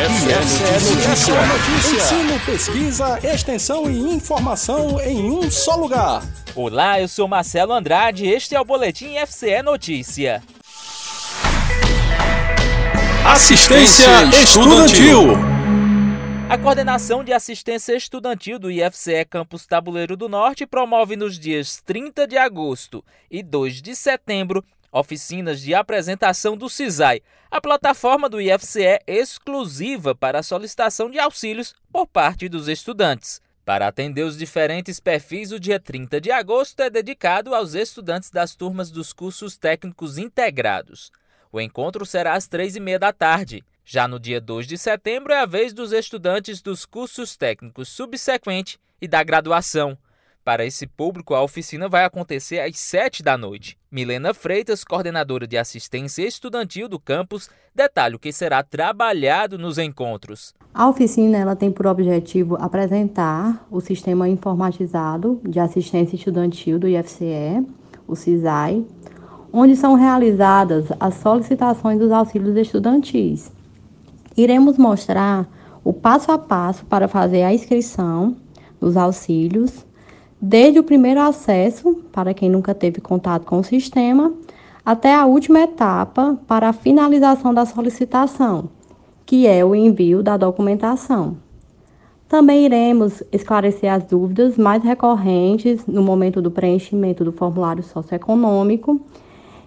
IFCE Notícia. Notícia. Ensino, pesquisa, extensão e informação em um só lugar. Olá, eu sou Marcelo Andrade e este é o Boletim IFCE Notícia. Assistência Estudantil. A Coordenação de Assistência Estudantil do IFCE Campus Tabuleiro do Norte promove nos dias 30 de agosto e 2 de setembro oficinas de apresentação do CISAI, a plataforma do IFCE exclusiva para a solicitação de auxílios por parte dos estudantes. Para atender os diferentes perfis, o dia 30 de agosto é dedicado aos estudantes das turmas dos cursos técnicos integrados. O encontro será às três e meia da tarde. Já no dia 2 de setembro é a vez dos estudantes dos cursos técnicos subsequente e da graduação. Para esse público, a oficina vai acontecer às 7 da noite. Milena Freitas, coordenadora de assistência estudantil do campus, detalha o que será trabalhado nos encontros. A oficina ela tem por objetivo apresentar o sistema informatizado de assistência estudantil do IFCE, o CISAI, onde são realizadas as solicitações dos auxílios estudantis. Iremos mostrar o passo a passo para fazer a inscrição dos auxílios, desde o primeiro acesso, para quem nunca teve contato com o sistema, até a última etapa para a finalização da solicitação, que é o envio da documentação. Também iremos esclarecer as dúvidas mais recorrentes no momento do preenchimento do formulário socioeconômico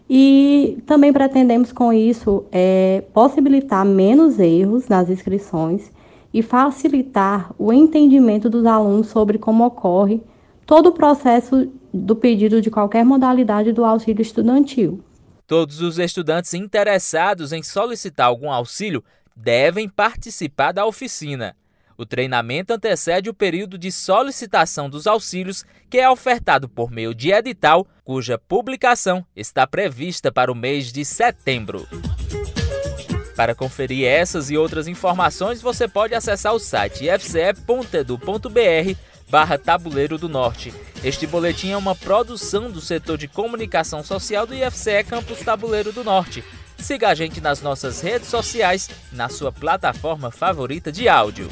e também pretendemos com isso é, possibilitar menos erros nas inscrições e facilitar o entendimento dos alunos sobre como ocorre todo o processo do pedido de qualquer modalidade do auxílio estudantil. Todos os estudantes interessados em solicitar algum auxílio devem participar da oficina. O treinamento antecede o período de solicitação dos auxílios, que é ofertado por meio de edital, cuja publicação está prevista para o mês de setembro. Para conferir essas e outras informações, você pode acessar o site ifce.edu.br barra Tabuleiro do Norte. Este boletim é uma produção do setor de comunicação social do IFCE Campus Tabuleiro do Norte. Siga a gente nas nossas redes sociais, na sua plataforma favorita de áudio.